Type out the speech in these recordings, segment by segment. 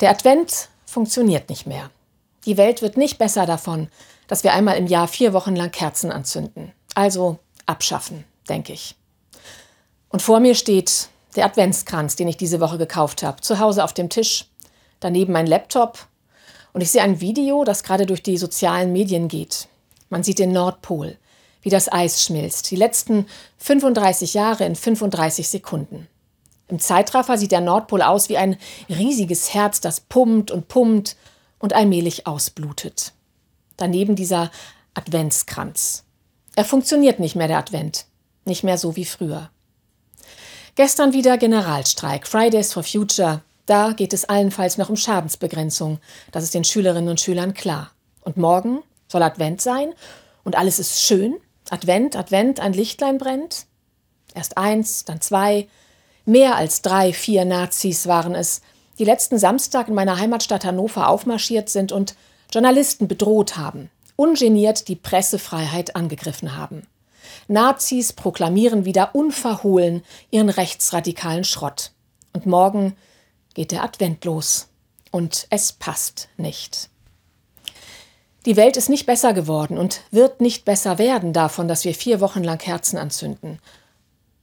Der Advent funktioniert nicht mehr. Die Welt wird nicht besser davon, dass wir einmal im Jahr vier Wochen lang Kerzen anzünden. Also abschaffen, denke ich. Und vor mir steht der Adventskranz, den ich diese Woche gekauft habe, zu Hause auf dem Tisch, daneben mein Laptop und ich sehe ein Video, das gerade durch die sozialen Medien geht. Man sieht den Nordpol, wie das Eis schmilzt, die letzten 35 Jahre in 35 Sekunden. Im Zeitraffer sieht der Nordpol aus wie ein riesiges Herz, das pumpt und pumpt und allmählich ausblutet. Daneben dieser Adventskranz. Er funktioniert nicht mehr, der Advent. Nicht mehr so wie früher. Gestern wieder Generalstreik, Fridays for Future. Da geht es allenfalls noch um Schadensbegrenzung. Das ist den Schülerinnen und Schülern klar. Und morgen soll Advent sein und alles ist schön. Advent, Advent, ein Lichtlein brennt. Erst eins, dann zwei, Mehr als drei, vier Nazis waren es, die letzten Samstag in meiner Heimatstadt Hannover aufmarschiert sind und Journalisten bedroht haben, ungeniert die Pressefreiheit angegriffen haben. Nazis proklamieren wieder unverhohlen ihren rechtsradikalen Schrott. Und morgen geht der Advent los. Und es passt nicht. Die Welt ist nicht besser geworden und wird nicht besser werden davon, dass wir vier Wochen lang Kerzen anzünden.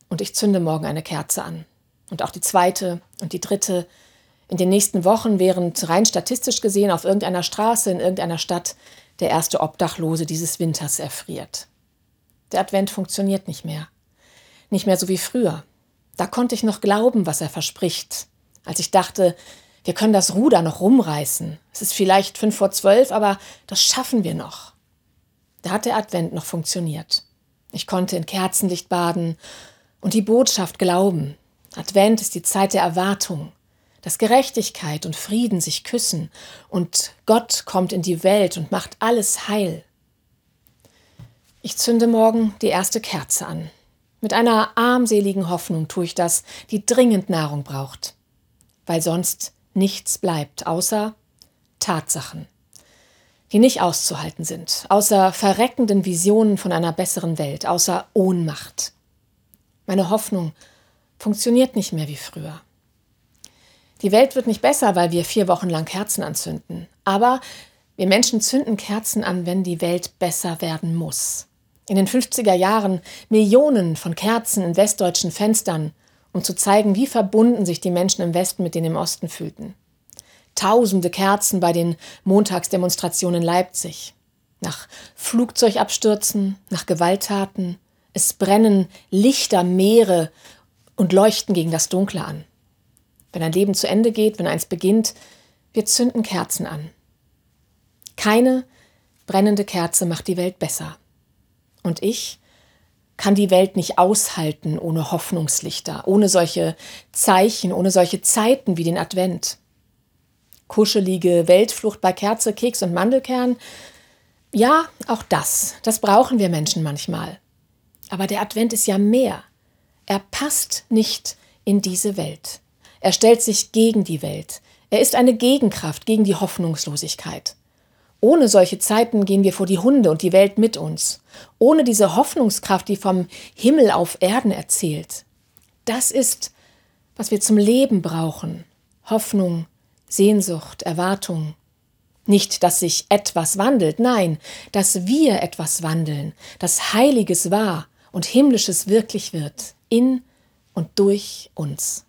Und ich zünde morgen eine Kerze an und auch die zweite und die dritte in den nächsten Wochen, während rein statistisch gesehen auf irgendeiner Straße in irgendeiner Stadt der erste Obdachlose dieses Winters erfriert. Der Advent funktioniert nicht mehr. Nicht mehr so wie früher. Da konnte ich noch glauben, was er verspricht, als ich dachte, wir können das Ruder noch rumreißen. Es ist vielleicht fünf vor zwölf, aber das schaffen wir noch. Da hat der Advent noch funktioniert. Ich konnte in Kerzenlicht baden und die Botschaft glauben, Advent ist die Zeit der Erwartung, dass Gerechtigkeit und Frieden sich küssen und Gott kommt in die Welt und macht alles heil. Ich zünde morgen die erste Kerze an. Mit einer armseligen Hoffnung tue ich das, die dringend Nahrung braucht, weil sonst nichts bleibt außer Tatsachen, die nicht auszuhalten sind, außer verreckenden Visionen von einer besseren Welt, außer Ohnmacht. Meine Hoffnung funktioniert nicht mehr wie früher. Die Welt wird nicht besser, weil wir vier Wochen lang Kerzen anzünden. Aber wir Menschen zünden Kerzen an, wenn die Welt besser werden muss. In den 50er Jahren Millionen von Kerzen in westdeutschen Fenstern, um zu zeigen, wie verbunden sich die Menschen im Westen mit denen im Osten fühlten. Tausende Kerzen bei den Montagsdemonstrationen in Leipzig. Nach Flugzeugabstürzen, nach Gewalttaten. Es brennen Lichtermeere und leuchten gegen das Dunkle an. Wenn ein Leben zu Ende geht, wenn eins beginnt, wir zünden Kerzen an. Keine brennende Kerze macht die Welt besser. Und ich kann die Welt nicht aushalten ohne Hoffnungslichter, ohne solche Zeichen, ohne solche Zeiten wie den Advent. Kuschelige Weltflucht bei Kerze, Keks und Mandelkern. Ja, auch das, das brauchen wir Menschen manchmal. Aber der Advent ist ja mehr. Er passt nicht in diese Welt. Er stellt sich gegen die Welt. Er ist eine Gegenkraft gegen die Hoffnungslosigkeit. Ohne solche Zeiten gehen wir vor die Hunde und die Welt mit uns. Ohne diese Hoffnungskraft, die vom Himmel auf Erden erzählt. Das ist, was wir zum Leben brauchen. Hoffnung, Sehnsucht, Erwartung. Nicht, dass sich etwas wandelt, nein, dass wir etwas wandeln, dass Heiliges wahr und Himmlisches wirklich wird in und durch uns.